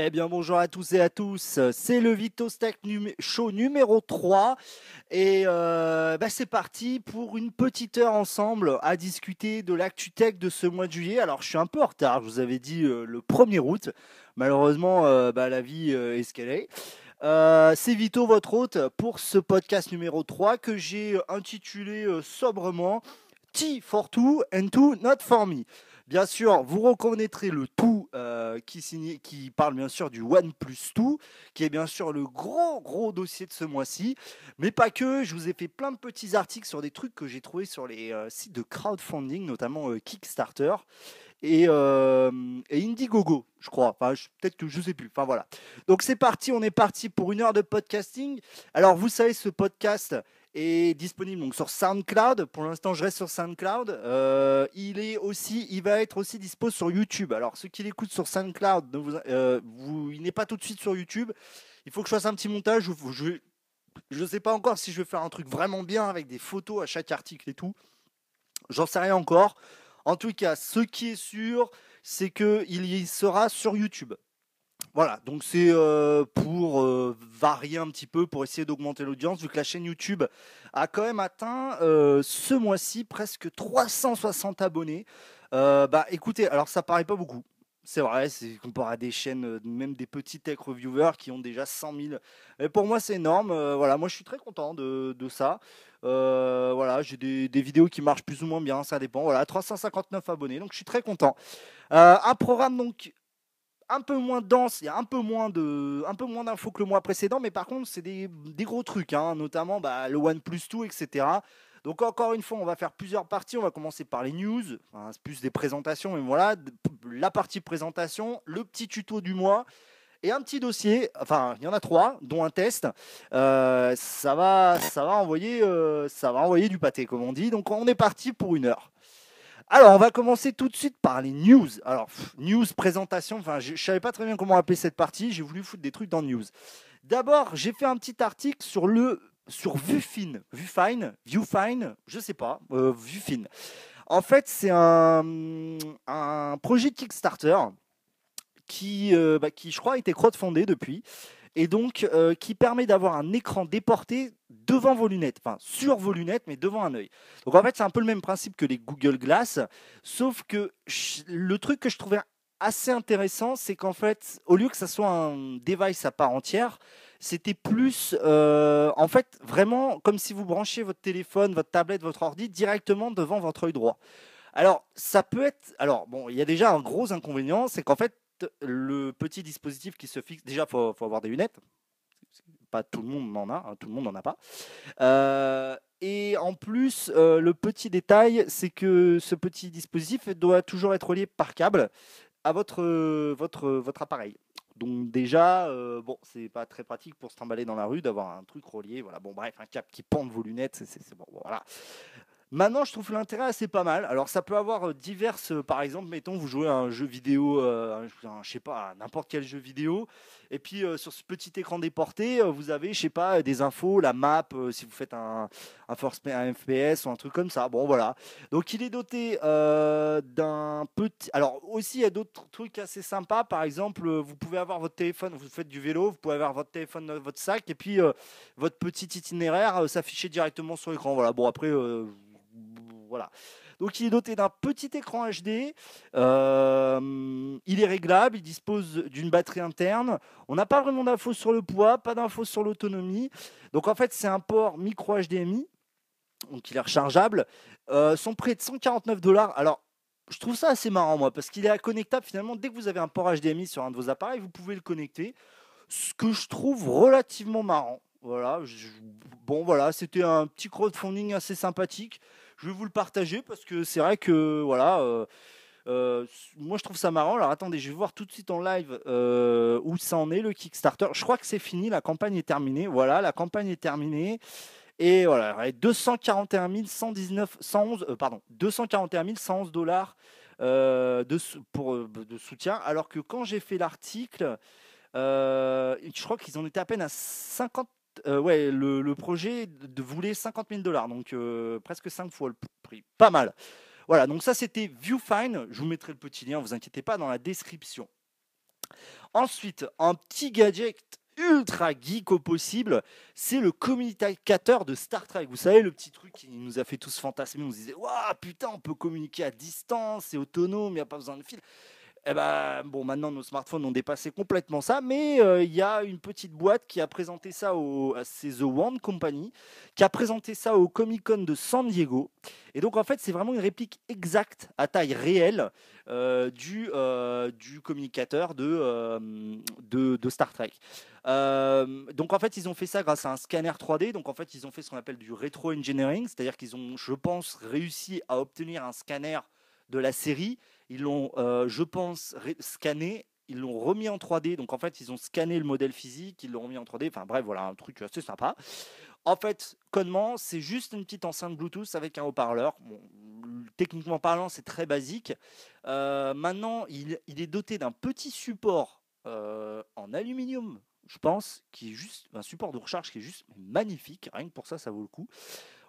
Eh bien, bonjour à tous et à tous. C'est le VitoStack Show numéro 3. Et euh, bah, c'est parti pour une petite heure ensemble à discuter de l'actu tech de ce mois de juillet. Alors, je suis un peu en retard. Je vous avais dit euh, le 1er août. Malheureusement, euh, bah, la vie est ce qu'elle est. c'est Vito, votre hôte, pour ce podcast numéro 3 que j'ai intitulé sobrement T for two and two not for me. Bien sûr, vous reconnaîtrez le tout euh, qui, parle bien sûr du OnePlus 2, qui est bien sûr le gros gros dossier de ce mois-ci. Mais pas que, je vous ai fait plein de petits articles sur des trucs que j'ai trouvés sur les euh, sites de crowdfunding, notamment euh, Kickstarter. Et, Indiegogo, je crois. Enfin, peut-être que je ne sais plus. Voilà. Donc c'est parti, on est parti pour une heure de podcasting. Alors vous savez, ce podcast, est disponible donc sur SoundCloud. Pour l'instant, je reste sur SoundCloud. Euh, il est aussi, il va être aussi dispo sur YouTube. Alors ceux qui l'écoutent sur SoundCloud, euh, vous, il n'est pas tout de suite sur YouTube. Il faut que je fasse un petit montage. Je ne sais pas encore si je vais faire un truc vraiment bien avec des photos à chaque article et tout. J'en sais rien encore. En tout cas, ce qui est sûr, c'est qu'il y sera sur YouTube. Voilà, donc c'est euh, pour euh, varier un petit peu, pour essayer d'augmenter l'audience, vu que la chaîne YouTube a quand même atteint euh, ce mois-ci presque 360 abonnés. bah écoutez, alors ça paraît pas beaucoup. C'est vrai, c'est comparé à des chaînes, même des petits tech reviewers qui ont déjà 100 000. Et pour moi, c'est énorme. voilà, moi, je suis très content de, ça. voilà, j'ai des, des, vidéos qui marchent plus ou moins bien, ça dépend. Voilà, 359 abonnés, donc je suis très content. un programme donc un peu moins dense, il y a un peu moins de, un peu moins d'infos que le mois précédent, mais par contre c'est des, gros trucs, hein, notamment bah, le OnePlus 2, etc. Donc encore une fois, on va faire plusieurs parties. On va commencer par les news, c'est plus des présentations, mais voilà, la partie présentation, le petit tuto du mois et un petit dossier. Enfin, il y en a trois, dont un test. Euh, ça va, ça va envoyer, euh, ça va envoyer du pâté, comme on dit. Donc on est parti pour une heure. Alors, on va commencer tout de suite par les news. Alors, news, présentation, enfin, je ne savais pas très bien comment appeler cette partie, j'ai voulu foutre des trucs dans news. D'abord, j'ai fait un petit article sur le sur VuFine, VuFine, ViewFine, je sais pas, euh, VuFine. En fait, c'est un, un projet Kickstarter qui, euh, bah, qui, je crois, a été crowdfundé depuis et donc euh, qui permet d'avoir un écran déporté devant vos lunettes, enfin sur vos lunettes, mais devant un œil. Donc en fait, c'est un peu le même principe que les Google Glass, sauf que le truc que je trouvais assez intéressant, c'est qu'en fait, au lieu que ça soit un device à part entière, c'était plus, euh, en fait, vraiment comme si vous branchiez votre téléphone, votre tablette, votre ordi directement devant votre œil droit. Alors, ça peut être. Alors, bon, il y a déjà un gros inconvénient, c'est qu'en fait, le petit dispositif qui se fixe. Déjà, il faut, avoir des lunettes. Pas tout le monde n'en a, hein, tout le monde n'en a pas. Euh, et en plus, euh, le petit détail, c'est que ce petit dispositif doit toujours être relié par câble à votre, appareil. Donc déjà, euh, bon, c'est pas très pratique pour se trimballer dans la rue d'avoir un truc relié. Voilà, bon, bref, un câble qui pend vos lunettes, c'est bon, voilà. Maintenant, je trouve l'intérêt assez pas mal. Alors, ça peut avoir euh, diverses, euh, par exemple, mettons, vous jouez à un jeu vidéo, euh, je sais pas, n'importe quel jeu vidéo, et puis sur ce petit écran déporté, vous avez, je sais pas, des infos, la map, si vous faites un, un, un FPS ou un truc comme ça. Bon, voilà. Donc, il est doté d'un petit. Alors, aussi, il y a d'autres trucs assez sympas. Par exemple, vous pouvez avoir votre téléphone, vous faites du vélo, vous pouvez avoir votre téléphone dans votre sac, et puis votre petit itinéraire s'afficher directement sur l'écran. Voilà. Bon, après voilà. Donc il est doté d'un petit écran HD, euh, il est réglable, il dispose d'une batterie interne. On n'a pas vraiment d'infos sur le poids, pas d'infos sur l'autonomie. Donc en fait c'est un port micro HDMI, donc il est rechargeable. Euh, son prix de 149 dollars. Alors je trouve ça assez marrant moi, parce qu'il est connectable finalement dès que vous avez un port HDMI sur un de vos appareils, vous pouvez le connecter. Ce que je trouve relativement marrant. Voilà, bon voilà, c'était un petit crowdfunding assez sympathique je vais vous le partager parce que c'est vrai que voilà. Euh, euh, moi, je trouve ça marrant. Alors, attendez, je vais voir tout de suite en live euh, où ça en est le Kickstarter. Je crois que c'est fini, la campagne est terminée. Voilà, la campagne est terminée. Et voilà, 241 119, 111, pardon, 241 111 dollars de, de soutien. Alors que quand j'ai fait l'article, je crois qu'ils en étaient à peine à 50 euh, ouais, le, projet de, voulait 50 000 dollars, donc euh, presque 5 fois le prix. Pas mal. Voilà, donc ça c'était ViewFine. Je vous mettrai le petit lien, vous inquiétez pas, dans la description. Ensuite, un petit gadget ultra geek au possible, c'est le communicateur de Star Trek. Vous savez, le petit truc qui nous a fait tous fantasmer. On se disait, waouh, putain, on peut communiquer à distance, c'est autonome, il n'y a pas besoin de fil. Eh ben, bon, maintenant nos smartphones ont dépassé complètement ça, mais euh, il y a une petite boîte qui a présenté ça au, c'est The Wand Company, qui a présenté ça au Comic Con de San Diego. Et donc en fait, c'est vraiment une réplique exacte à taille réelle euh, du, euh, communicateur de, de, Star Trek. donc en fait, ils ont fait ça grâce à un scanner 3D. Donc en fait, ils ont fait ce qu'on appelle du rétro engineering, c'est-à-dire qu'ils ont, je pense, réussi à obtenir un scanner de la série ils l'ont, euh, je pense, scanné. Ils l'ont remis en 3D. Donc, en fait, ils ont scanné le modèle physique. Ils l'ont remis en 3D. Enfin, bref, voilà, un truc assez sympa. En fait, connement, c'est juste une petite enceinte Bluetooth avec un haut-parleur. techniquement parlant, c'est très basique. Euh, maintenant, il, est doté d'un petit support euh, en aluminium, je pense, qui est juste un support de recharge qui est juste magnifique. Rien que pour ça, ça vaut le coup.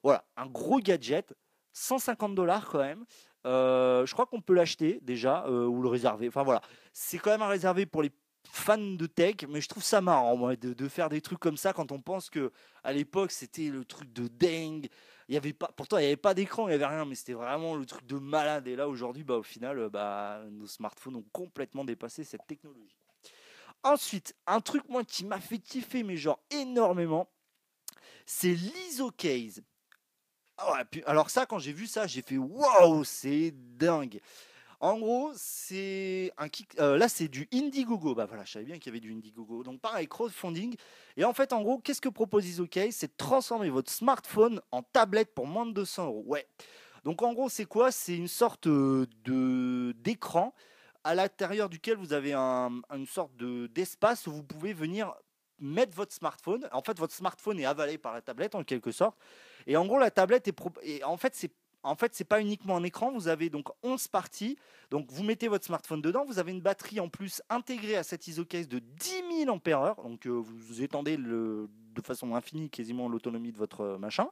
Voilà, un gros gadget, 150 dollars quand même. Euh, je crois qu'on peut l'acheter déjà euh, ou le réserver. Enfin voilà, c'est quand même à réserver pour les fans de tech, mais je trouve ça marrant de, faire des trucs comme ça quand on pense que à l'époque c'était le truc de dingue. Il y avait pas, pourtant il n'y avait pas d'écran, il n'y avait rien, mais c'était vraiment le truc de malade. Et là aujourd'hui, bah, au final, bah, nos smartphones ont complètement dépassé cette technologie. Ensuite, un truc moi qui m'a fait kiffer, mais genre énormément, c'est l'ISO-case. Ah alors ça, quand j'ai vu ça, j'ai fait waouh, c'est dingue. En gros, c'est un kick. Euh, là, c'est du Indiegogo. Bah voilà, je savais bien qu'il y avait du Indiegogo. Donc pareil, crowdfunding. Et en fait, en gros, qu'est-ce que propose EasyOK C'est de transformer votre smartphone en tablette pour moins de 200 euros. Ouais. Donc en gros, c'est quoi? C'est une sorte euh, de d'écran à l'intérieur duquel vous avez une sorte de d'espace où vous pouvez venir mettre votre smartphone. En fait, votre smartphone est avalé par la tablette en quelque sorte. Et en gros, la tablette est. Et en fait, c'est en fait, c'est pas uniquement un écran, vous avez donc 11 parties. Donc vous mettez votre smartphone dedans, vous avez une batterie en plus intégrée à cette ISO case de 10 000 ampères Donc euh, vous étendez le, de façon infinie quasiment l'autonomie de votre euh, machin.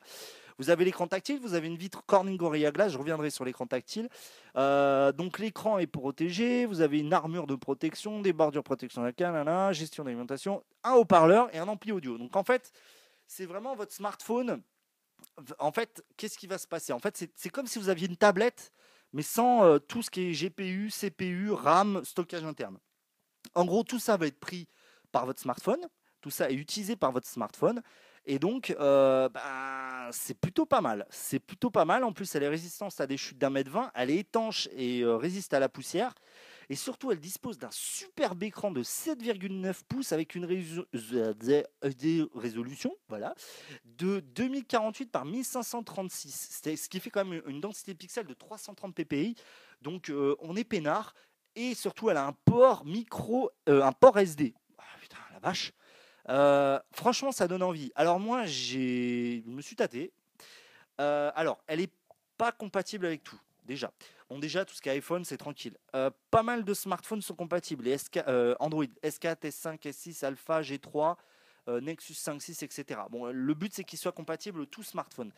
Vous avez l'écran tactile, vous avez une vitre Corning Gorilla Glass, je reviendrai sur l'écran tactile. Euh, donc l'écran est protégé, vous avez une armure de protection, des bordures protection locale, gestion d'alimentation, un haut-parleur et un ampli audio. Donc en fait, c'est vraiment votre smartphone en fait, qu'est-ce qui va se passer? En fait, c'est comme si vous aviez une tablette, mais sans euh, tout ce qui est GPU, CPU, RAM, stockage interne. En gros, tout ça va être pris par votre smartphone, tout ça est utilisé par votre smartphone, et donc euh, ben, c'est plutôt pas mal. C'est plutôt pas mal. En plus, elle est résistante à des chutes d'un mètre vingt, elle est étanche et euh, résiste à la poussière. Et surtout, elle dispose d'un superbe écran de 7,9 pouces avec une résolution voilà, de 2048 par 1536, ce qui fait quand même une densité pixels de 330 ppi. Donc euh, on est peinard. Et surtout, elle a un port micro, euh, un port SD. Ah, putain, la vache. Euh, franchement, ça donne envie. Alors moi, je me suis tâté. alors, elle n'est pas compatible avec tout, déjà. Bon, déjà, tout ce qui est iPhone, c'est tranquille. Euh, pas mal de smartphones sont compatibles. Les euh, Android S4, S5, S6, Alpha, G3, euh, Nexus 5, 6, etc. Bon, le but, c'est qu'ils soient compatibles tous smartphones.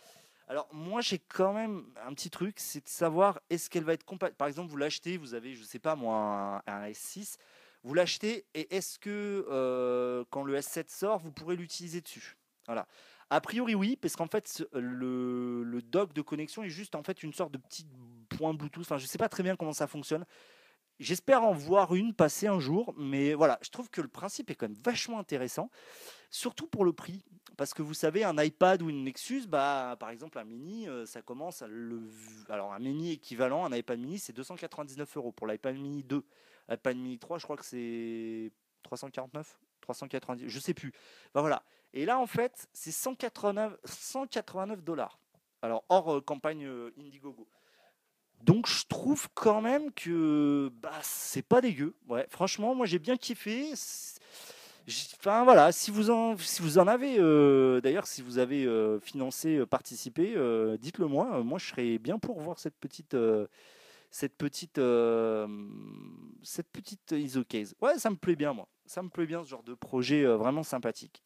Alors, moi, j'ai quand même un petit truc, c'est de savoir est-ce qu'elle va être compatible. Par exemple, vous l'achetez, vous avez, je ne sais pas moi, un, S6, vous l'achetez, et est-ce que quand le S7 sort, vous pourrez l'utiliser dessus? Voilà. A priori, oui, parce qu'en fait, le, le, dock de connexion est juste en fait une sorte de petit point Bluetooth. Enfin, je ne sais pas très bien comment ça fonctionne. J'espère en voir une passer un jour, mais voilà, je trouve que le principe est quand même vachement intéressant, surtout pour le prix. Parce que vous savez, un iPad ou une Nexus, bah, par exemple, un mini, euh, ça commence à le. Alors, un mini équivalent, un iPad mini, c'est 299 euros. Pour l'iPad mini 2, l'iPad mini 3, je crois que c'est 349 390, je sais plus. Voilà. Et là, en fait, c'est 189, 189 dollars. Alors, hors euh, campagne euh, Indiegogo. Donc, je trouve quand même que bah, c'est pas dégueu. Ouais, franchement, moi, j'ai bien kiffé. Enfin, voilà, si vous en, si vous en avez, euh, d'ailleurs, si vous avez financé, participé, dites-le moi. Moi, je serais bien pour voir cette petite cette petite, cette petite ISO case. Ouais, ça me plaît bien, moi. Ça me plaît bien ce genre de projet vraiment sympathique.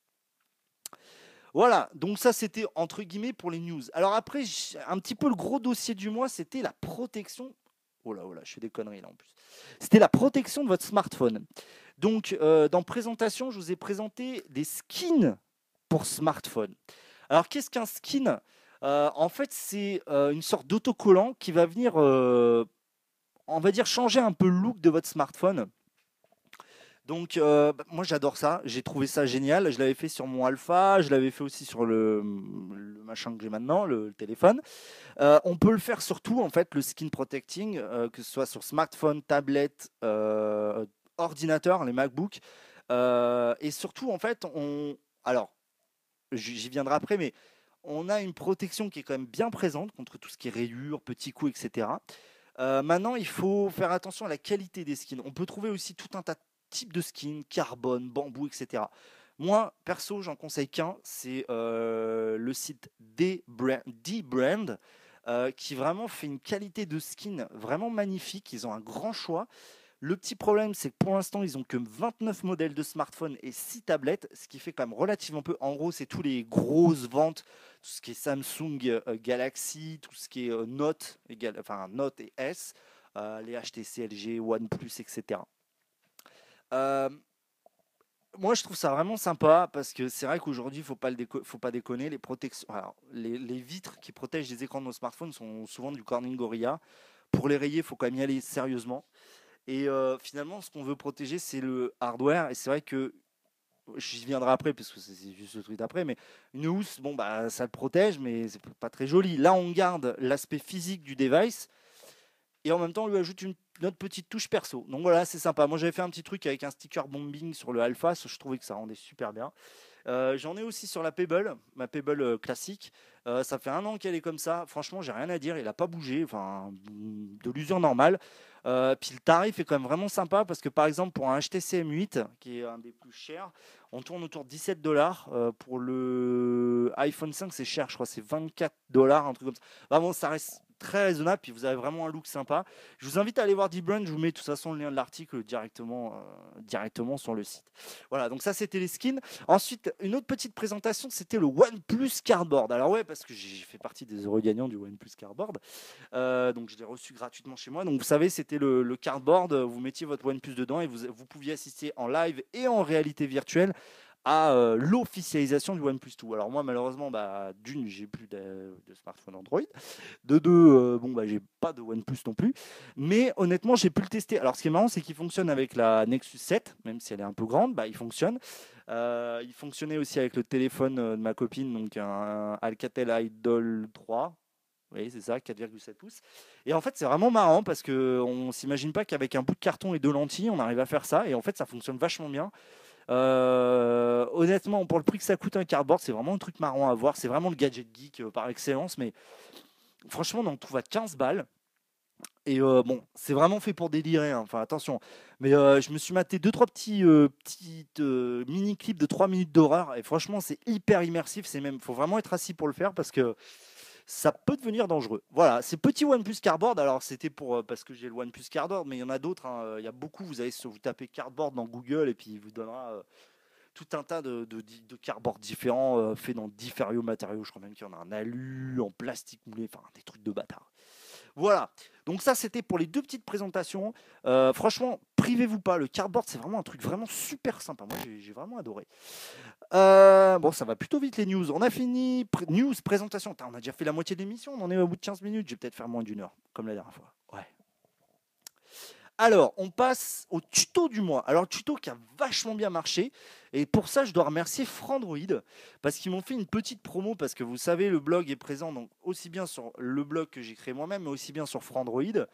Voilà, donc ça c'était entre guillemets pour les news. Alors après, un petit peu le gros dossier du mois, c'était la protection Oh là, oh là, je fais des conneries là en plus. C'était la protection de votre smartphone. Donc, euh, dans présentation, je vous ai présenté des skins pour smartphone. Alors, qu'est-ce qu'un skin? Euh, En fait, c'est euh, une sorte d'autocollant qui va venir, on va dire, changer un peu le look de votre smartphone. Donc, bah, moi, j'adore ça. J'ai trouvé ça génial. Je l'avais fait sur mon Alpha. Je l'avais fait aussi sur le, machin que j'ai maintenant, le, téléphone. on peut le faire sur tout, en fait, le skin protecting, que ce soit sur smartphone, tablette, ordinateurs, les MacBooks. Euh, et surtout, en fait, on. Alors, j'y viendrai après, mais on a une protection qui est quand même bien présente contre tout ce qui est rayures, petits coups, etc. Euh, maintenant, il faut faire attention à la qualité des skins. On peut trouver aussi tout un tas de types de skins, carbone, bambou, etc. Moi, perso, j'en conseille qu'un, c'est euh, le site D-Brand, qui vraiment fait une qualité de skin vraiment magnifique. Ils ont un grand choix. Le petit problème, c'est que pour l'instant, ils ont que 29 modèles de smartphones et 6 tablettes, ce qui fait quand même relativement peu. En gros, c'est tous les grosses ventes, tout ce qui est Samsung euh, Galaxy, tout ce qui est euh, Note, enfin Note et S, euh, les HTC, LG, OnePlus, etc. moi, je trouve ça vraiment sympa parce que c'est vrai qu'aujourd'hui, il ne faut, pas déconner. Les, protections, les, vitres qui protègent les écrans de nos smartphones sont souvent du Corning Gorilla. Pour les rayer, il faut quand même y aller sérieusement. Et euh, finalement, ce qu'on veut protéger, c'est le hardware. Et c'est vrai que j'y viendrai après, parce que c'est juste le truc d'après, mais une housse, bon, bah, ça le protège, mais c'est pas très joli. Là, on garde l'aspect physique du device, et en même temps, on lui ajoute une, autre petite touche perso. Donc voilà, c'est sympa. Moi, j'avais fait un petit truc avec un sticker bombing sur le Alpha, je trouvais que ça rendait super bien. Euh, j'en ai aussi sur la Pebble, ma Pebble euh, classique. ça fait un an qu'elle est comme ça. Franchement, j'ai rien à dire. Il n'a pas bougé. Enfin, de l'usure normale. Euh, puis le tarif est quand même vraiment sympa parce que par exemple pour un HTC M8 qui est un des plus chers, on tourne autour de 17 dollars. Euh, pour le iPhone 5 c'est cher, je crois c'est 24 dollars, un truc comme ça. Très raisonnable, puis vous avez vraiment un look sympa. Je vous invite à aller voir D-Brand, je vous mets de toute façon le lien de l'article directement, euh, directement sur le site. Voilà, donc ça c'était les skins. Ensuite, une autre petite présentation, c'était le OnePlus Cardboard. Alors ouais, parce que j'ai fait partie des heureux gagnants du OnePlus Cardboard, euh, donc je l'ai reçu gratuitement chez moi. Donc vous savez, c'était le, cardboard, vous mettiez votre OnePlus dedans et vous, vous pouviez assister en live et en réalité virtuelle à euh, l'officialisation du OnePlus 2. Alors moi malheureusement, bah, d'une, j'ai plus de, smartphone Android. De deux, euh, bon bah j'ai pas de OnePlus non plus. Mais honnêtement, j'ai pu le tester. Alors ce qui est marrant, c'est qu'il fonctionne avec la Nexus 7, même si elle est un peu grande, bah, il fonctionne. Euh, il fonctionnait aussi avec le téléphone de ma copine, donc un Alcatel Idol 3. Oui, c'est ça, 4,7 pouces. Et en fait, c'est vraiment marrant parce qu'on ne s'imagine pas qu'avec un bout de carton et deux lentilles, on arrive à faire ça. Et en fait, ça fonctionne vachement bien. Euh, honnêtement, pour le prix que ça coûte un cardboard, c'est vraiment un truc marrant à voir. C'est vraiment le gadget geek euh, par excellence. Mais franchement, on en trouve à 15 balles. Et euh, bon, c'est vraiment fait pour délirer. Hein. Enfin, attention. Mais je me suis maté deux trois petits petites mini clips de 3 minutes d'horreur. Et franchement, c'est hyper immersif. C'est même, faut vraiment être assis pour le faire parce que ça peut devenir dangereux. Voilà, ces petits OnePlus Cardboard, alors c'était pour euh, parce que j'ai le OnePlus Cardboard, mais il y en a d'autres. Hein. Il y a beaucoup. Vous allez vous taper Cardboard dans Google et puis il vous donnera euh, tout un tas de, cardboard différents euh, faits dans différents matériaux. Je crois même qu'il y en a en alu, en plastique moulé, enfin des trucs de bâtard. Voilà. Donc ça, c'était pour les deux petites présentations. franchement, privez-vous pas. Le cardboard, c'est vraiment un truc vraiment super sympa. Moi, j'ai vraiment adoré. Euh, bon, ça va plutôt vite les news. On a fini. news, présentation. on a déjà fait la moitié de l'émission. On en est au bout de 15 minutes. Je vais peut-être faire moins d'une heure, comme la dernière fois. Ouais. Alors, on passe au tuto du mois. Alors, tuto qui a vachement bien marché. Et pour ça, je dois remercier Frandroid parce qu'ils m'ont fait une petite promo. Parce que vous savez, le blog est présent donc aussi bien sur le blog que j'ai créé moi-même, mais aussi bien sur Frandroid.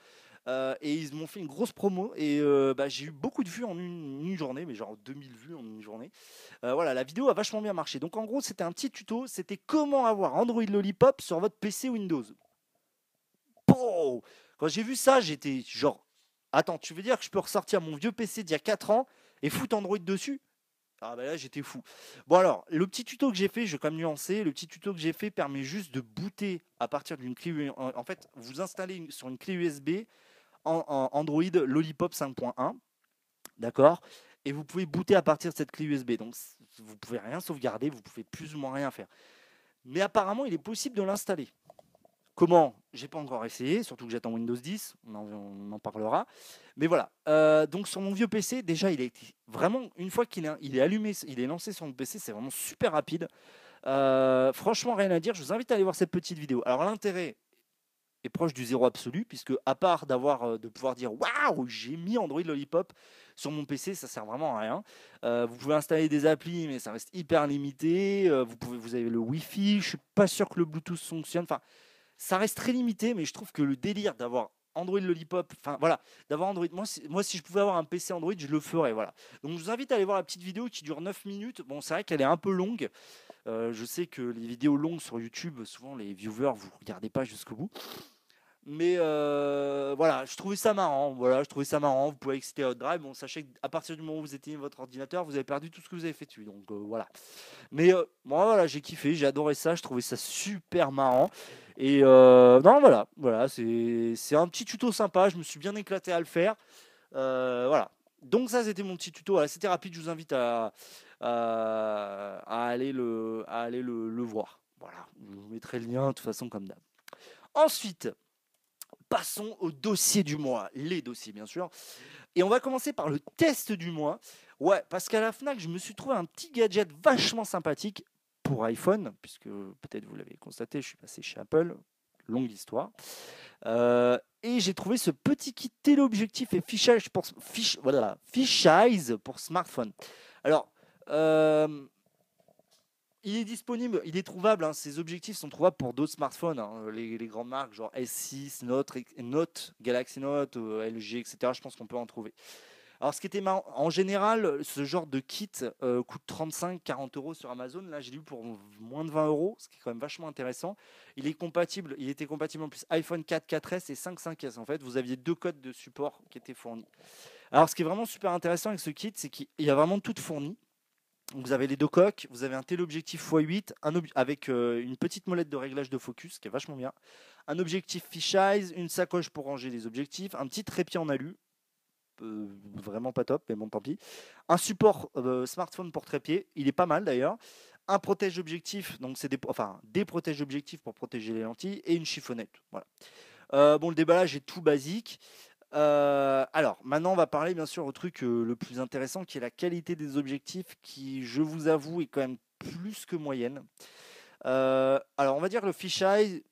Euh, et ils m'ont fait une grosse promo et euh, bah, j'ai eu beaucoup de vues en une, journée, mais genre 2000 vues en une journée. Euh, voilà, la vidéo a vachement bien marché. Donc en gros, c'était un petit tuto, c'était comment avoir Android Lollipop sur votre PC Windows. Quand j'ai vu ça, j'étais genre, attends, tu veux dire que je peux ressortir mon vieux PC d'il y a 4 ans et foutre Android dessus? Ah bah là j'étais fou. Bon alors, le petit tuto que j'ai fait, je vais quand même nuancer, le petit tuto que j'ai fait permet juste de booter à partir d'une clé en fait, vous installez sur une clé USB en, Android Lollipop 5.1. D'accord? Et vous pouvez booter à partir de cette clé USB. Donc, vous pouvez rien sauvegarder, vous pouvez plus ou moins rien faire. Mais apparemment, il est possible de l'installer. Comment J'ai pas encore essayé, surtout que j'attends Windows 10, on en, parlera. Mais voilà, donc sur mon vieux PC, déjà, il été vraiment, une fois qu'il est, est allumé, il est lancé sur mon PC, c'est vraiment super rapide. franchement, rien à dire. Je vous invite à aller voir cette petite vidéo. Alors, l'intérêt, est proche du zéro absolu, puisque à part d'avoir euh, de pouvoir dire waouh, j'ai mis Android Lollipop sur mon PC, ça sert vraiment à rien. Euh, vous pouvez installer des applis, mais ça reste hyper limité. Euh, vous vous avez le Wi-Fi. Je suis pas sûr que le Bluetooth fonctionne. Enfin, ça reste très limité, mais je trouve que le délire d'avoir Android Lollipop, enfin voilà, d'avoir Android. Moi si, moi, si je pouvais avoir un PC Android, je le ferais. Voilà. Donc, je vous invite à aller voir la petite vidéo qui dure 9 minutes. Bon, c'est vrai qu'elle est un peu longue. je sais que les vidéos longues sur YouTube, souvent les viewers, vous regardez pas jusqu'au bout. Mais euh, voilà, je trouvais ça marrant. Voilà, je trouvais ça marrant. Vous pouvez exciter votre drive. Bon, sachez qu'à partir du moment où vous éteignez votre ordinateur, vous avez perdu tout ce que vous avez fait dessus. Donc euh, voilà. Mais euh, moi, voilà, j'ai kiffé, j'ai adoré ça. Je trouvais ça super marrant. Et non, voilà, voilà, c'est un petit tuto sympa. Je me suis bien éclaté à le faire. voilà. Donc ça, c'était mon petit tuto. C'était rapide. Je vous invite à, à, aller le, à aller le, le voir. Voilà, je vous mettrai le lien de toute façon comme d'hab. Ensuite, passons au dossier du mois, les dossiers bien sûr. Et on va commencer par le test du mois. Ouais, parce qu'à la FNAC, je me suis trouvé un petit gadget vachement sympathique iPhone, puisque peut-être vous l'avez constaté, je suis passé chez Apple, longue histoire. Euh, et j'ai trouvé ce petit kit téléobjectif et fichage pour, voilà, pour smartphone. Alors, euh, il est disponible, il est trouvable. Hein, ces objectifs sont trouvables pour d'autres smartphones, hein, les, grandes marques genre S6, Note, Note Galaxy Note, euh, LG, etc. Je pense qu'on peut en trouver. Alors, ce qui était marrant, en général, ce genre de kit euh, coûte 35-40 euros sur Amazon. Là, j'ai lu pour moins de 20 euros, ce qui est quand même vachement intéressant. Il est compatible, il était compatible en plus iPhone 4, 4S et 5, 5S. En fait, vous aviez deux codes de support qui étaient fournis. Alors, ce qui est vraiment super intéressant avec ce kit, c'est qu'il y a vraiment tout fourni vous avez les deux coques, vous avez un téléobjectif x8 un avec euh, une petite molette de réglage de focus qui est vachement bien, un objectif fisheye, une sacoche pour ranger les objectifs, un petit trépied en alu, euh, vraiment pas top, mais bon tant pis, un support euh, smartphone pour trépied, il est pas mal d'ailleurs, un protège objectif, donc c'est des, enfin des protèges objectifs pour protéger les lentilles et une chiffonnette. Voilà. bon, le déballage est tout basique. Euh, alors, maintenant, on va parler bien sûr au truc euh, le plus intéressant qui est la qualité des objectifs qui, je vous avoue, est quand même plus que moyenne. Euh, alors, on va dire le fisheye,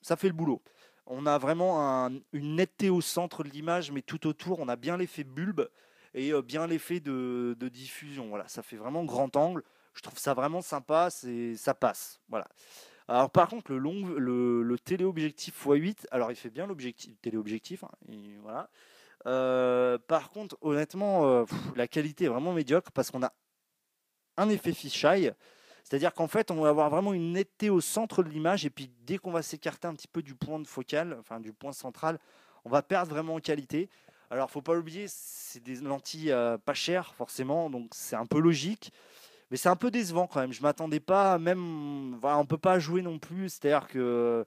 ça fait le boulot. On a vraiment une netteté au centre de l'image, mais tout autour, on a bien l'effet bulbe et bien l'effet de, de, diffusion. Voilà, ça fait vraiment grand angle. Je trouve ça vraiment sympa, ça passe. Voilà. Alors par contre, le, long, le, téléobjectif x8, alors il fait bien l'objectif téléobjectif, hein, voilà. Euh, par contre, honnêtement, euh, la qualité est vraiment médiocre parce qu'on a un effet fisheye, c'est-à-dire qu'en fait, on va avoir vraiment une netteté au centre de l'image et puis dès qu'on va s'écarter un petit peu du point de focal, enfin du point central, on va perdre vraiment en qualité. Alors, faut pas l'oublier, c'est des lentilles euh, pas chères forcément, donc c'est un peu logique mais c'est un peu décevant quand même. Je m'attendais pas, même, voilà, on peut pas jouer non plus. C'est-à-dire que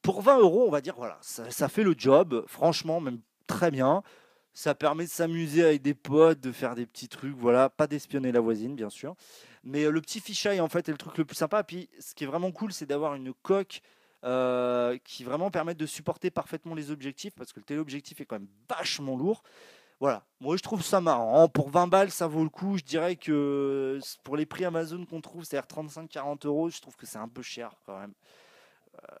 pour 20 euros, on va dire, voilà, ça, fait le job, franchement, même très bien. Ça permet de s'amuser avec des potes, de faire des petits trucs, voilà, pas d'espionner la voisine, bien sûr. Mais euh, le petit fichaille, en fait, est le truc le plus sympa. Puis, ce qui est vraiment cool, c'est d'avoir une coque euh, qui vraiment permet de supporter parfaitement les objectifs, parce que le téléobjectif est quand même vachement lourd. Voilà, moi je trouve ça marrant. Pour 20 balles, ça vaut le coup. Je dirais que pour les prix Amazon qu'on trouve, c'est-à-dire 35-40 euros, je trouve que c'est un peu cher quand même. Euh,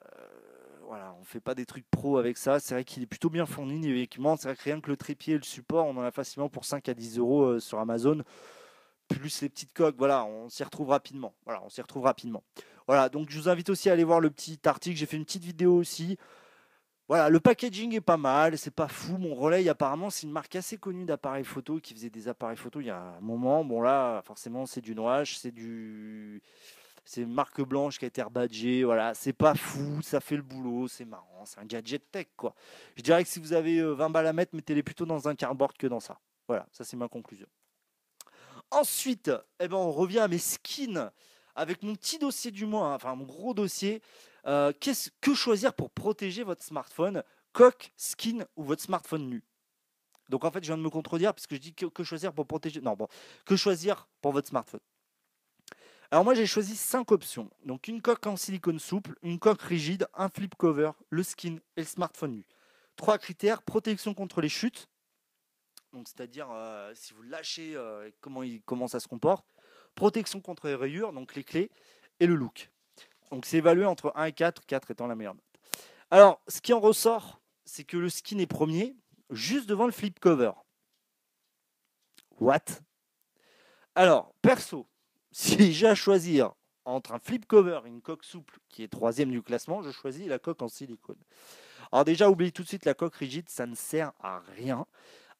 voilà, on fait pas des trucs pro avec ça. C'est vrai qu'il est plutôt bien fourni numériquement. C'est vrai que rien que le trépied et le support, on en a facilement pour 5 à 10 euros euh, sur Amazon. Plus les petites coques, voilà, on s'y retrouve rapidement. Voilà, on s'y retrouve rapidement. Voilà, donc je vous invite aussi à aller voir le petit article. J'ai fait une petite vidéo aussi. Voilà, le packaging est pas mal, c'est pas fou. Mon relais, apparemment, c'est une marque assez connue d'appareils photo qui faisait des appareils photo il y a un moment. Bon, là, forcément, c'est du noage, c'est du. C'est une marque blanche qui a été rebadgée. Voilà, c'est pas fou, ça fait le boulot, c'est marrant, c'est un gadget tech, quoi. Je dirais que si vous avez 20 euh, balles à mettre, mettez-les plutôt dans un cardboard que dans ça. Voilà, ça, c'est ma conclusion. Ensuite, eh ben, on revient à mes skins avec mon petit dossier du mois, hein, enfin mon gros dossier. Euh, que choisir pour protéger votre smartphone, coque, skin ou votre smartphone nu? Donc en fait, je viens de me contredire parce que je dis que, choisir pour protéger. Non, bon, que choisir pour votre smartphone? Alors moi j'ai choisi cinq options. Donc une coque en silicone souple, une coque rigide, un flip cover, le skin et le smartphone nu. Trois critères, protection contre les chutes. Donc c'est-à-dire euh, si vous lâchez, euh, comment, il, comment ça se comporte. Protection contre les rayures, donc les clés, et le look. Donc c'est évalué entre 1 et 4, 4 étant la meilleure note. Alors ce qui en ressort, c'est que le skin est premier, juste devant le flip cover. What? Alors, perso, si j'ai à choisir entre un flip cover et une coque souple qui est troisième du classement, je choisis la coque en silicone. Alors déjà, oubliez tout de suite la coque rigide, ça ne sert à rien.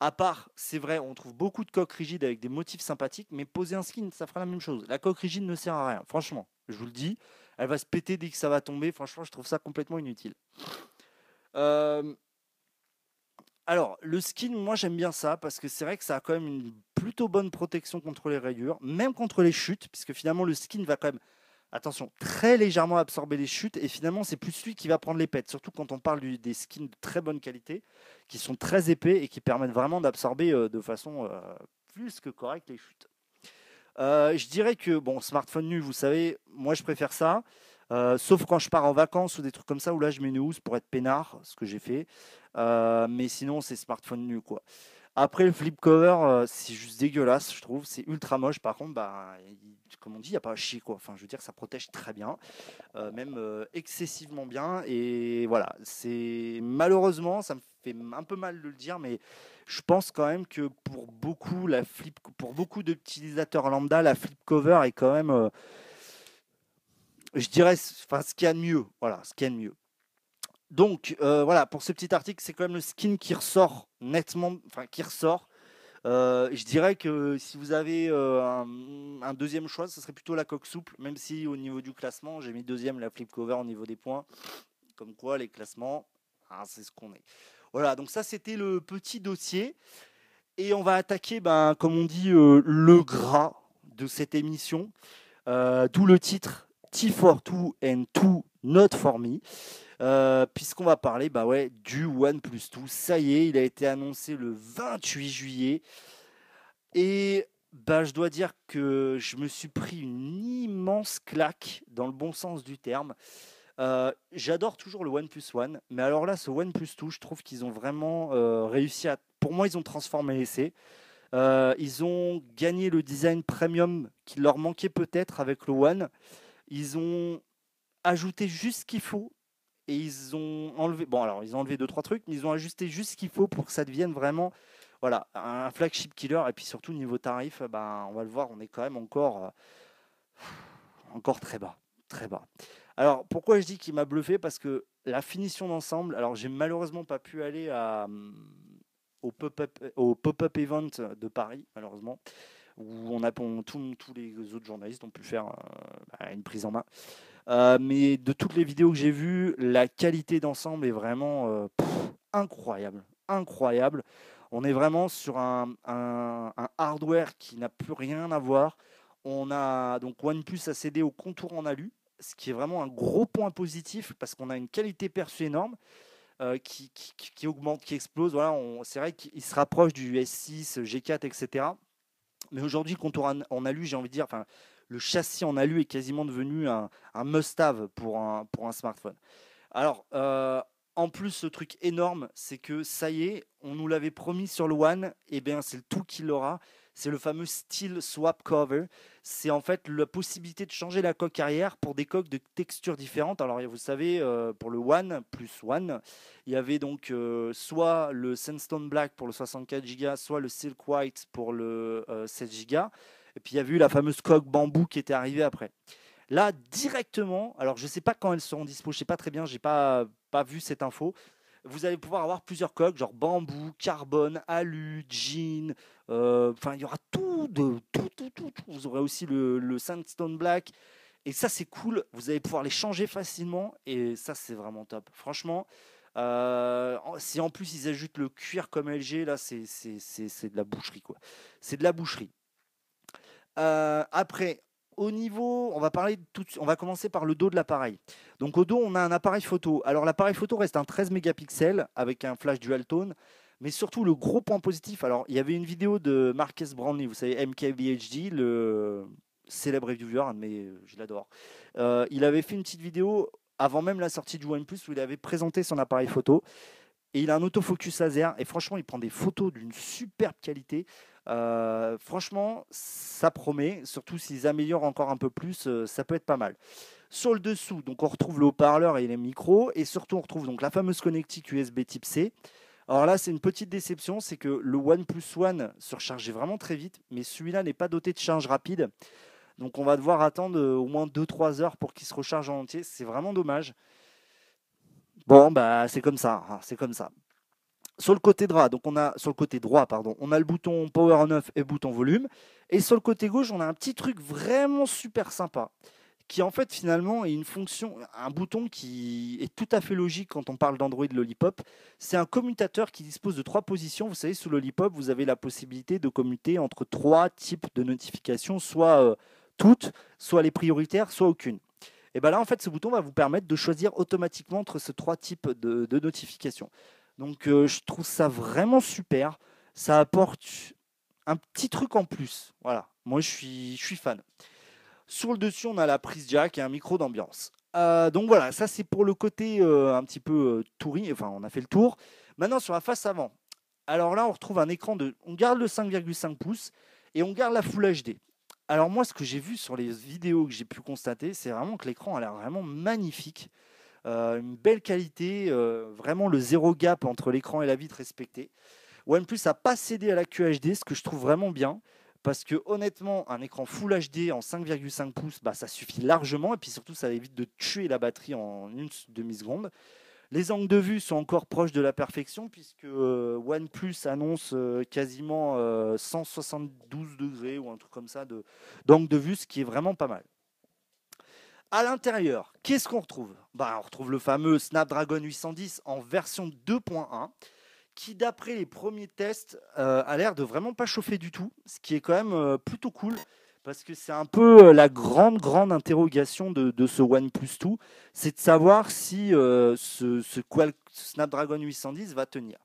À part, c'est vrai, on trouve beaucoup de coques rigides avec des motifs sympathiques, mais poser un skin, ça fera la même chose. La coque rigide ne sert à rien, franchement, je vous le dis. Elle va se péter dès que ça va tomber. Franchement, je trouve ça complètement inutile. Euh, alors, le skin, moi j'aime bien ça parce que c'est vrai que ça a quand même une plutôt bonne protection contre les rayures, même contre les chutes, puisque finalement le skin va quand même, attention, très légèrement absorber les chutes et finalement c'est plus lui qui va prendre les pets, surtout quand on parle des skins de très bonne qualité, qui sont très épais et qui permettent vraiment d'absorber euh, de façon euh, plus que correcte les chutes. Euh, je dirais que, bon, smartphone nu, vous savez, moi je préfère ça. Euh, sauf quand je pars en vacances ou des trucs comme ça où là je mets une housse pour être peinard, ce que j'ai fait. Euh, mais sinon, c'est smartphone nu quoi. Après le flip cover, c'est juste dégueulasse, je trouve. C'est ultra moche. Par contre, bah, comme on dit, il n'y a pas à chier quoi. Enfin, je veux dire, ça protège très bien, même excessivement bien. Et voilà, c'est malheureusement, ça me fait un peu mal de le dire, mais je pense quand même que pour beaucoup, la flip, pour beaucoup d'utilisateurs lambda, la flip cover est quand même, euh, je dirais, enfin, ce qu'il y a de mieux. Voilà, ce qu'il y a de mieux. Donc euh, voilà, pour ce petit article, c'est quand même le skin qui ressort nettement, enfin qui ressort. Euh, je dirais que si vous avez un, un, deuxième choix, ce serait plutôt la coque souple, même si au niveau du classement, j'ai mis deuxième la flip cover au niveau des points. Comme quoi, les classements, ah, c'est ce qu'on est. Voilà, donc ça c'était le petit dossier. Et on va attaquer, ben, comme on dit, euh, le gras de cette émission. Euh, d'où le titre T for Two and Two Not for Me. Euh, puisqu'on va parler bah ouais, du OnePlus 2. Ça y est, il a été annoncé le 28 juillet. Et bah, je dois dire que je me suis pris une immense claque, dans le bon sens du terme. Euh, j'adore toujours le OnePlus One, mais alors là, ce OnePlus 2, je trouve qu'ils ont vraiment euh, réussi à. Pour moi, ils ont transformé l'essai. Ils ont gagné le design premium qui leur manquait peut-être avec le One. Ils ont ajouté juste ce qu'il faut et ils ont enlevé. Bon, alors ils ont enlevé deux trois trucs, mais ils ont ajusté juste ce qu'il faut pour que ça devienne vraiment, voilà, un flagship killer. Et puis surtout niveau tarif, ben, on va le voir, on est quand même encore, encore très bas, très bas. Alors, pourquoi je dis qu'il m'a bluffé? Parce que la finition d'ensemble, alors j'ai malheureusement pas pu aller hum, au pop-up event de Paris, malheureusement, où on a tous les autres journalistes ont pu faire euh, bah, une prise en main. Euh, mais de toutes les vidéos que j'ai vues, la qualité d'ensemble est vraiment euh, incroyable, incroyable. On est vraiment sur un, hardware qui n'a plus rien à voir. On a donc OnePlus a cédé au contour en alu, ce qui est vraiment un gros point positif parce qu'on a une qualité perçue énorme. Qui, qui, augmente, qui explose. Voilà, c'est vrai qu'il se rapproche du S6, G4, etc. Mais aujourd'hui, quand on, a lu, j'ai envie de dire, enfin, le châssis en alu est quasiment devenu un, must-have pour un, smartphone. Alors, euh, en plus, ce truc énorme, c'est que ça y est, on nous l'avait promis sur le One, et bien c'est le tout qu'il aura c'est le fameux steel swap cover. C'est en fait la possibilité de changer la coque arrière pour des coques de textures différentes. Alors vous savez, euh, pour le One plus One, il y avait donc euh, soit le Sandstone Black pour le 64 Go, soit le Silk White pour le 16 Go. Et puis il y a eu la fameuse coque bambou qui était arrivée après. Là, directement, alors je ne sais pas quand elles seront dispo, je ne sais pas très bien, je n'ai pas, pas vu cette info vous allez pouvoir avoir plusieurs coques, genre bambou, carbone, alu, jean. Euh, enfin, il y aura tout, de, tout, tout, tout, Vous aurez aussi le, Sandstone Black. Et ça, c'est cool. Vous allez pouvoir les changer facilement. Et ça, c'est vraiment top. Franchement, euh, si en plus ils ajoutent le cuir comme LG, là, c'est de la boucherie. quoi. C'est de la boucherie. Euh, après, au niveau, on va parler tout, on va commencer par le dos de l'appareil. Donc au dos, on a un appareil photo. Alors l'appareil photo reste un 13 mégapixels avec un flash dual tone, mais surtout le gros point positif. Alors il y avait une vidéo de Marcus Brownlee, vous savez MKBHD, le célèbre reviewer, mais je l'adore. il avait fait une petite vidéo avant même la sortie du OnePlus où il avait présenté son appareil photo. Et il a un autofocus laser et franchement, il prend des photos d'une superbe qualité. Euh, franchement, ça promet, surtout s'ils améliorent encore un peu plus, euh, ça peut être pas mal. Sur le dessous, donc on retrouve le haut-parleur et les micros, et surtout on retrouve donc la fameuse connectique USB Type C. Alors là, c'est une petite déception, c'est que le OnePlus One se rechargeait vraiment très vite, mais celui-là n'est pas doté de charge rapide. Donc on va devoir attendre euh, au moins 2-3 heures pour qu'il se recharge en entier. C'est vraiment dommage. Bon, bah c'est comme ça, hein, c'est comme ça. Sur le côté droit, donc on a sur le côté droit, pardon, on a le bouton Power on off et bouton volume. Et sur le côté gauche, on a un petit truc vraiment super sympa, qui en fait finalement est une fonction, un bouton qui est tout à fait logique quand on parle d'Android Lollipop. C'est un commutateur qui dispose de trois positions. Vous savez, sous Lollipop, vous avez la possibilité de commuter entre trois types de notifications, soit euh, toutes, soit les prioritaires, soit aucune. Et bien là, en fait, ce bouton va vous permettre de choisir automatiquement entre ces trois types de, notifications. Donc, euh, je trouve ça vraiment super. Ça apporte un petit truc en plus. Voilà, moi, je suis, je suis fan. Sur le dessus, on a la prise jack et un micro d'ambiance. Euh, donc voilà, ça c'est pour le côté euh, un petit peu touring. Enfin, on a fait le tour. Maintenant, sur la face avant. Alors là, on retrouve un écran de. On garde le 5,5 pouces et on garde la Full HD. Alors moi, ce que j'ai vu sur les vidéos que j'ai pu constater, c'est vraiment que l'écran a l'air vraiment magnifique. Euh, une belle qualité, euh, vraiment le zéro gap entre l'écran et la vitre respecté. OnePlus n'a pas cédé à la QHD, ce que je trouve vraiment bien. Parce que honnêtement, un écran Full HD en 5,5 pouces, bah, ça suffit largement. Et puis surtout, ça évite de tuer la batterie en une demi-seconde. Les angles de vue sont encore proches de la perfection puisque euh, OnePlus annonce euh, quasiment 172 euh, degrés ou un truc comme ça d'angle de, vue, ce qui est vraiment pas mal. À l'intérieur, qu'est-ce qu'on retrouve? Bah, On retrouve le fameux Snapdragon 810 en version 2.1 qui, d'après les premiers tests, a l'air de vraiment pas chauffer du tout, ce qui est quand même plutôt cool parce que c'est un peu euh, la grande, grande interrogation de, ce OnePlus 2, c'est de savoir si euh, ce, Snapdragon 810 va tenir.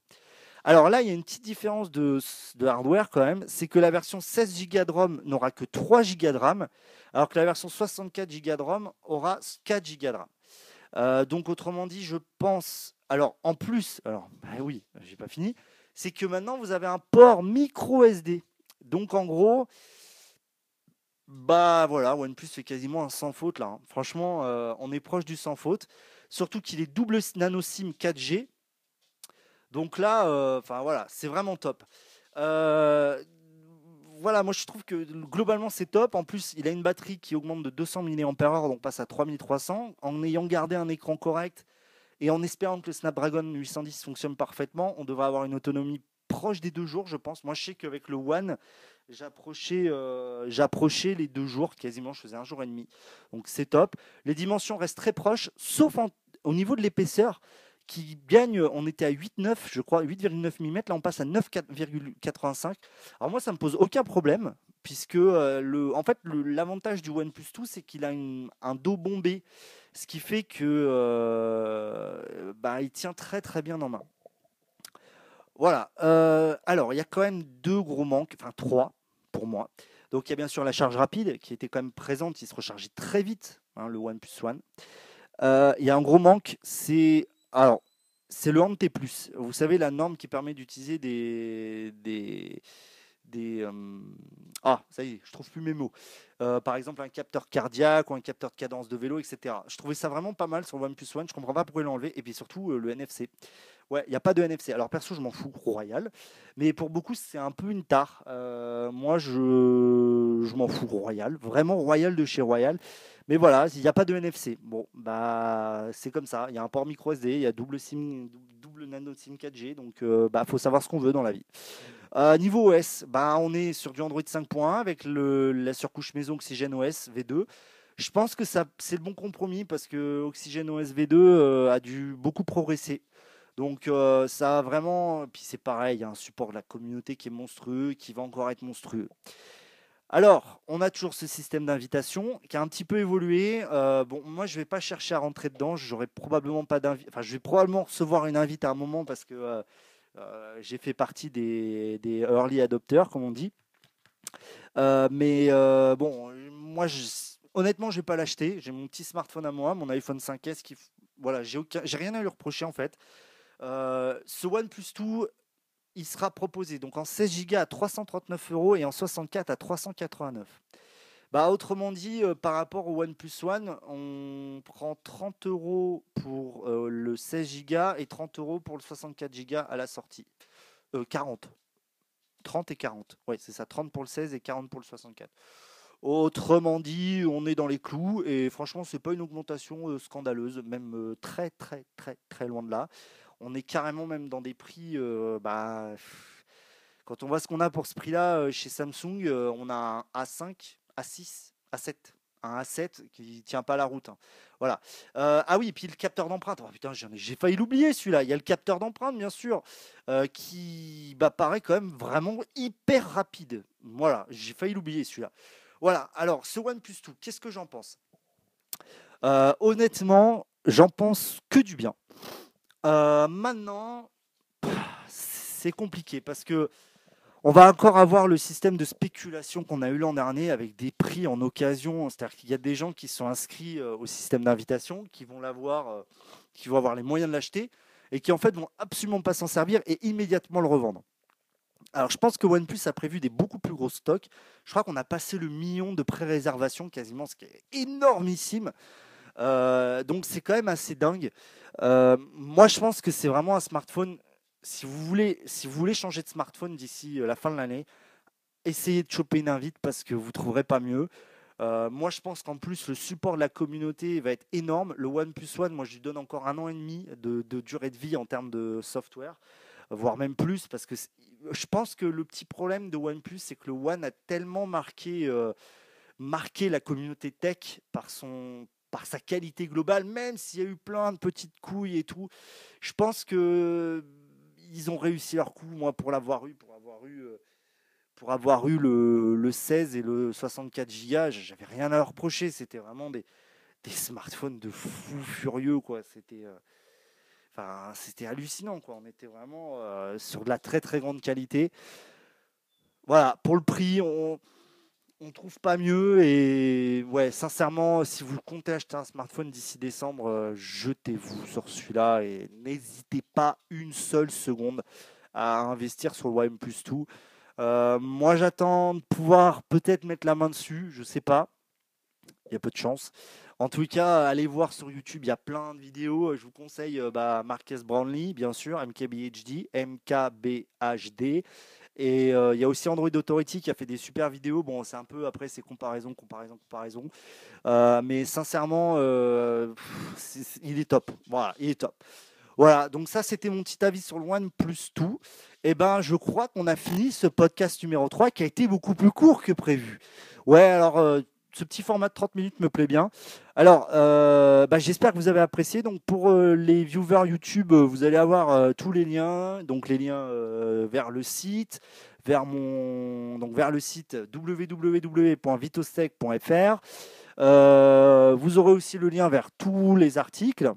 Alors là, il y a une petite différence de, hardware quand même, c'est que la version 16 Go de ROM n'aura que 3 Go de RAM, alors que la version 64 Go de ROM aura 4 Go de RAM. Euh, donc autrement dit, je pense, alors en plus, alors bah oui, j'ai pas fini, c'est que maintenant vous avez un port micro SD. Donc en gros, bah voilà, OnePlus fait quasiment un sans faute là. Hein. Franchement, euh, on est proche du sans faute. Surtout qu'il est double nano SIM 4G. Donc là, euh, enfin voilà, c'est vraiment top. Euh, voilà, moi je trouve que globalement c'est top. En plus, il a une batterie qui augmente de 200 mAh, donc passe à 3300. En ayant gardé un écran correct et en espérant que le Snapdragon 810 fonctionne parfaitement, on devrait avoir une autonomie proche des deux jours, je pense. Moi, je sais qu'avec le One, j'approchais, euh, les deux jours, quasiment, je faisais un jour et demi. Donc c'est top. Les dimensions restent très proches, sauf au niveau de l'épaisseur qui gagne, on était à 8,9, je crois, 8,9 mm, là on passe à 9,85. Alors moi ça me pose aucun problème, puisque euh, le, en fait l'avantage du OnePlus 2 c'est qu'il a un dos bombé, ce qui fait que euh, bah, il tient très très bien en main. Voilà. Euh, alors, il y a quand même deux gros manques, enfin trois pour moi. Donc, il y a bien sûr la charge rapide qui était quand même présente, il se rechargeait très vite, hein, le OnePlus One. Il y a un gros manque, c'est alors c'est le HANT+. Vous savez la norme qui permet d'utiliser des, des euh, ah ça y est, je trouve plus mes mots. par exemple un capteur cardiaque ou un capteur de cadence de vélo, etc. Je trouvais ça vraiment pas mal sur OnePlus One. Je comprends pas pourquoi ils l'ont enlevé et puis surtout le NFC. Ouais, il n'y a pas de NFC. Alors perso, je m'en fous, royal. Mais pour beaucoup, c'est un peu une tare. Euh, moi, je, je m'en fous, royal. Vraiment royal de chez Royal. Mais voilà, il n'y a pas de NFC. Bon, bah c'est comme ça. Il y a un port micro SD, il y a double SIM, nano SIM 4G. Donc, il bah faut savoir ce qu'on veut dans la vie. Euh, niveau OS, bah on est sur du Android 5.1 avec la surcouche maison Oxygen OS V2. Je pense que c'est le bon compromis parce que Oxygen OS V2 euh, a dû beaucoup progresser. Donc euh, ça a vraiment, puis c'est pareil, il y a un support de la communauté qui est monstrueux, qui va encore être monstrueux. Alors, on a toujours ce système d'invitation qui a un petit peu évolué. Euh, bon, moi, je ne vais pas chercher à rentrer dedans. Probablement pas enfin, je vais probablement recevoir une invite à un moment parce que euh, j'ai fait partie des, early adopters, comme on dit. mais bon, moi, je, honnêtement, je vais pas l'acheter. J'ai mon petit smartphone à moi, mon iPhone 5S qui, voilà, j'ai rien à lui reprocher en fait. ce OnePlus 2, il sera proposé donc en 16 Go à 339 euros et en 64 à 389. Bah, autrement dit, euh, par rapport au OnePlus One, on prend 30 euros pour euh, le 16 Go et 30 euros pour le 64 Go à la sortie. 40. Euh, 30 et 40. Oui, c'est ça. 30 pour le 16 et 40 pour le 64. Autrement dit, on est dans les clous et franchement, c'est pas une augmentation scandaleuse, même très très très très loin de là. On est carrément même dans des prix. bah, quand on voit ce qu'on a pour ce prix-là chez Samsung, on a un A5 a6, A7. Un A7 qui tient pas la route. Hein. Voilà. Euh, ah oui, et puis le capteur d'empreinte. Oh, putain, j'ai failli l'oublier celui-là. Il y a le capteur d'empreinte, bien sûr, euh, qui bah, paraît quand même vraiment hyper rapide. Voilà, j'ai failli l'oublier celui-là. Voilà. Alors, ce OnePlus 2, qu'est-ce que j'en pense? Euh, Honnêtement, j'en pense que du bien. Maintenant, c'est compliqué parce que on va encore avoir le système de spéculation qu'on a eu l'an dernier avec des prix en occasion. C'est-à-dire qu'il y a des gens qui sont inscrits euh, au système d'invitation, qui vont l'avoir, euh, qui vont avoir les moyens de l'acheter et qui en fait vont absolument pas s'en servir et immédiatement le revendre. Alors je pense que OnePlus a prévu des beaucoup plus gros stocks. Je crois qu'on a passé le million de pré-réservations quasiment, ce qui est énormissime. Euh, donc c'est quand même assez dingue. Moi je pense que c'est vraiment un smartphone si vous voulez, si vous voulez changer de smartphone d'ici euh, la fin de l'année, essayez de choper une invite parce que vous ne trouverez pas mieux. Euh, moi, je pense qu'en plus, le support de la communauté va être énorme. Le OnePlus One, moi, je lui donne encore un an et demi de, durée de vie en termes de software, voire même plus, parce que je pense que le petit problème de OnePlus, c'est que le One a tellement marqué, euh, marqué la communauté tech par son par sa qualité globale, même s'il y a eu plein de petites couilles et tout. Je pense que ils ont réussi leur coup, moi, pour l'avoir eu, pour avoir eu, euh, pour avoir eu le, 16 et le 64 Go, j'avais rien à leur reprocher. C'était vraiment des, smartphones de fous furieux, quoi. C'était, euh, hallucinant, quoi. On était vraiment euh, sur de la très très grande qualité. Voilà, pour le prix, on on trouve pas mieux et ouais sincèrement si vous comptez acheter un smartphone d'ici décembre euh, jetez-vous sur celui-là et n'hésitez pas une seule seconde à investir sur le OnePlus 2 euh, moi j'attends de pouvoir peut-être mettre la main dessus je sais pas. Il y a peu de chance. En tout cas allez voir sur YouTube il y a plein de vidéos. Je vous conseille euh, bah, Marques Brownlee bien sûr MKBHD MKBHD et euh, il y a aussi Android Authority qui a fait des super vidéos. Bon, c'est un peu après, c'est comparaison, comparaison, comparaison. Euh, mais sincèrement, euh, il est top. Voilà, il est top. Voilà, donc ça c'était mon petit avis sur le One Plus tout. Eh ben, je crois qu'on a fini ce podcast numéro 3 qui a été beaucoup plus court que prévu. Ouais, alors ce petit format de 30 minutes me plaît bien. Alors, bah, j'espère que vous avez apprécié. Donc, pour les viewers YouTube, vous allez avoir tous les liens. Donc, les liens vers le site, vers mon, donc vers le site www.vitostech.fr. vous aurez aussi le lien vers tous les articles.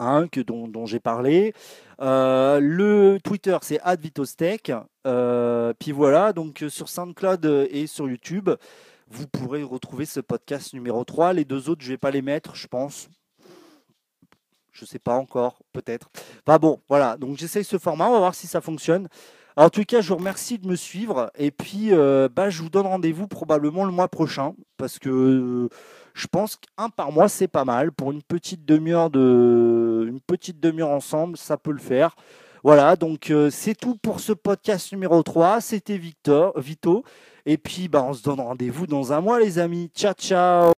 Hein, que, dont, j'ai parlé. le Twitter, c'est advitostech. puis voilà, donc sur SoundCloud et sur YouTube, vous pourrez retrouver ce podcast numéro 3. Les deux autres, je ne vais pas les mettre, je pense. Je ne sais pas encore, peut-être. Enfin bon, voilà. Donc j'essaye ce format, on va voir si ça fonctionne. en tout cas, je vous remercie de me suivre. Et puis, euh, bah, je vous donne rendez-vous probablement le mois prochain. Parce que euh, je pense qu'un par mois, c'est pas mal. Pour une petite demi-heure de... une petite demi-heure ensemble, ça peut le faire. Voilà, donc euh, c'est tout pour ce podcast numéro 3. C'était Victor, Vito. Et puis, bah, on se donne rendez-vous dans un mois, les amis. Ciao, ciao